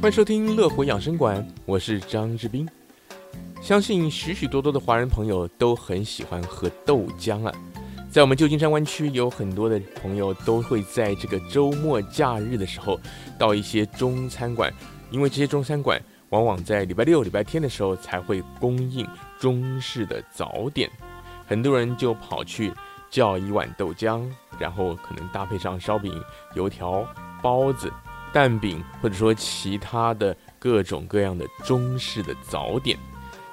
欢迎收听乐活养生馆，我是张志斌。相信许许多多的华人朋友都很喜欢喝豆浆啊。在我们旧金山湾区，有很多的朋友都会在这个周末假日的时候，到一些中餐馆，因为这些中餐馆往往在礼拜六、礼拜天的时候才会供应中式的早点，很多人就跑去叫一碗豆浆，然后可能搭配上烧饼、油条、包子。蛋饼，或者说其他的各种各样的中式的早点，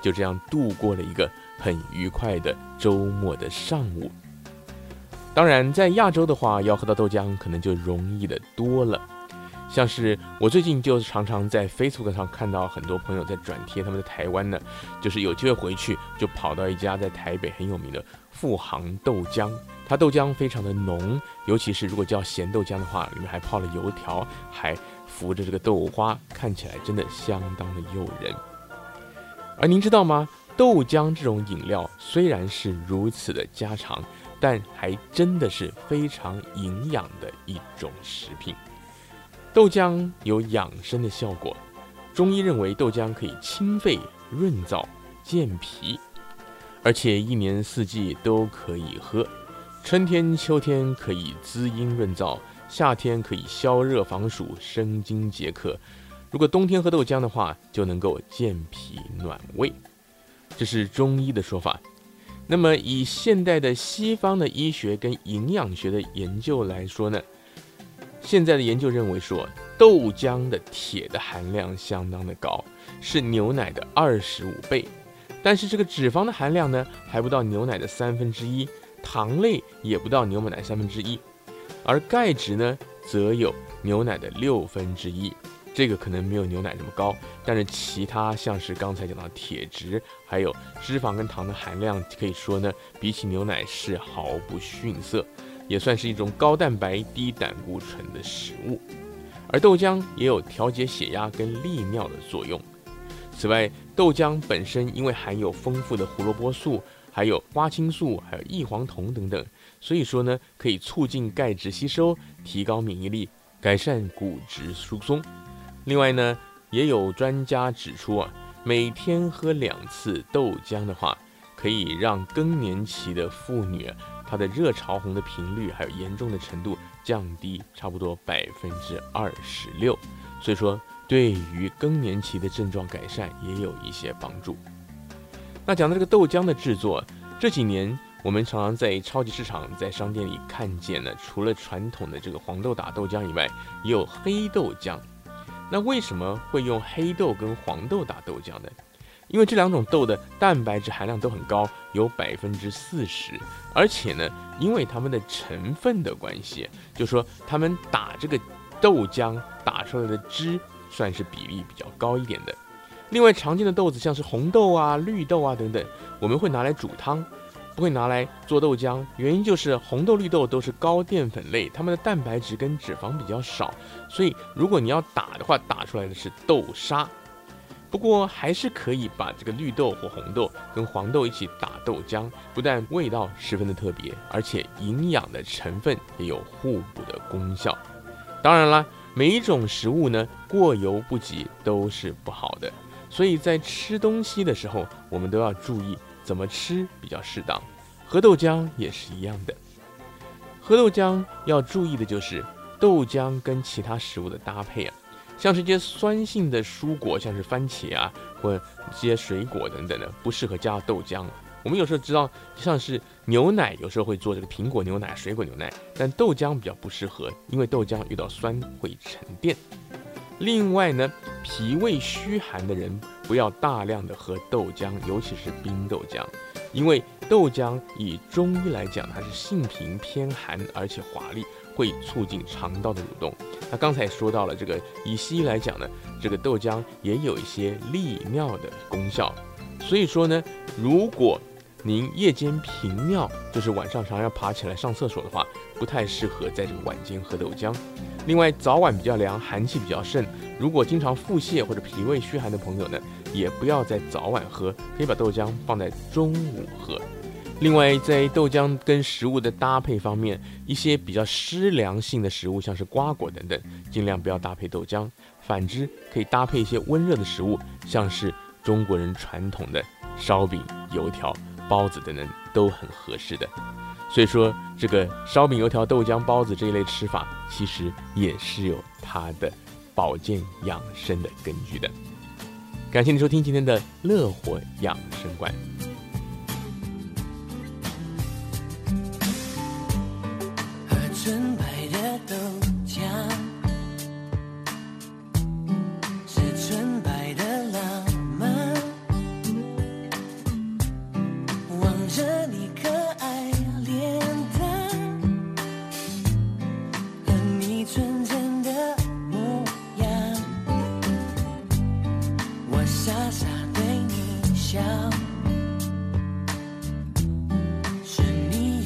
就这样度过了一个很愉快的周末的上午。当然，在亚洲的话，要喝到豆浆可能就容易的多了。像是我最近就常常在 Facebook 上看到很多朋友在转贴他们在台湾呢，就是有机会回去就跑到一家在台北很有名的富航豆浆。它豆浆非常的浓，尤其是如果叫咸豆浆的话，里面还泡了油条，还浮着这个豆花，看起来真的相当的诱人。而您知道吗？豆浆这种饮料虽然是如此的家常，但还真的是非常营养的一种食品。豆浆有养生的效果，中医认为豆浆可以清肺润燥、健脾，而且一年四季都可以喝。春天、秋天可以滋阴润燥，夏天可以消热防暑、生津解渴。如果冬天喝豆浆的话，就能够健脾暖胃。这是中医的说法。那么以现代的西方的医学跟营养学的研究来说呢？现在的研究认为说，豆浆的铁的含量相当的高，是牛奶的二十五倍。但是这个脂肪的含量呢，还不到牛奶的三分之一。糖类也不到牛奶的三分之一，而钙质呢，则有牛奶的六分之一。这个可能没有牛奶这么高，但是其他像是刚才讲到铁质，还有脂肪跟糖的含量，可以说呢，比起牛奶是毫不逊色，也算是一种高蛋白、低胆固醇的食物。而豆浆也有调节血压跟利尿的作用。此外，豆浆本身因为含有丰富的胡萝卜素。还有花青素，还有异黄酮等等，所以说呢，可以促进钙质吸收，提高免疫力，改善骨质疏松。另外呢，也有专家指出啊，每天喝两次豆浆的话，可以让更年期的妇女它，的热潮红的频率还有严重的程度降低差不多百分之二十六。所以说，对于更年期的症状改善也有一些帮助。那讲到这个豆浆的制作，这几年我们常常在超级市场、在商店里看见呢，除了传统的这个黄豆打豆浆以外，也有黑豆浆。那为什么会用黑豆跟黄豆打豆浆呢？因为这两种豆的蛋白质含量都很高，有百分之四十，而且呢，因为它们的成分的关系，就说他们打这个豆浆打出来的汁，算是比例比较高一点的。另外，常见的豆子像是红豆啊、绿豆啊等等，我们会拿来煮汤，不会拿来做豆浆。原因就是红豆、绿豆都是高淀粉类，它们的蛋白质跟脂肪比较少，所以如果你要打的话，打出来的是豆沙。不过还是可以把这个绿豆或红豆跟黄豆一起打豆浆，不但味道十分的特别，而且营养的成分也有互补的功效。当然啦，每一种食物呢，过犹不及都是不好的。所以在吃东西的时候，我们都要注意怎么吃比较适当。喝豆浆也是一样的，喝豆浆要注意的就是豆浆跟其他食物的搭配啊，像是一些酸性的蔬果，像是番茄啊，或一些水果等等的，不适合加豆浆。我们有时候知道，像是牛奶，有时候会做这个苹果牛奶、水果牛奶，但豆浆比较不适合，因为豆浆遇到酸会沉淀。另外呢，脾胃虚寒的人不要大量的喝豆浆，尤其是冰豆浆，因为豆浆以中医来讲，它是性平偏寒，而且滑利，会促进肠道的蠕动。那刚才说到了这个，以西医来讲呢，这个豆浆也有一些利尿的功效。所以说呢，如果您夜间频尿，就是晚上常要爬起来上厕所的话，不太适合在这个晚间喝豆浆。另外，早晚比较凉，寒气比较盛，如果经常腹泻或者脾胃虚寒的朋友呢，也不要在早晚喝，可以把豆浆放在中午喝。另外，在豆浆跟食物的搭配方面，一些比较湿凉性的食物，像是瓜果等等，尽量不要搭配豆浆。反之，可以搭配一些温热的食物，像是中国人传统的烧饼、油条、包子等等，都很合适的。所以说，这个烧饼、油条、豆浆、包子这一类吃法，其实也是有它的保健养生的根据的。感谢您收听今天的乐活养生馆。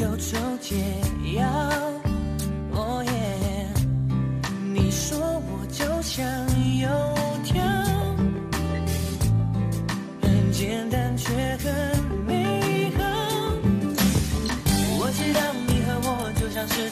忧愁解药哦耶你说我就像油条很简单却很美好我知道你和我就像是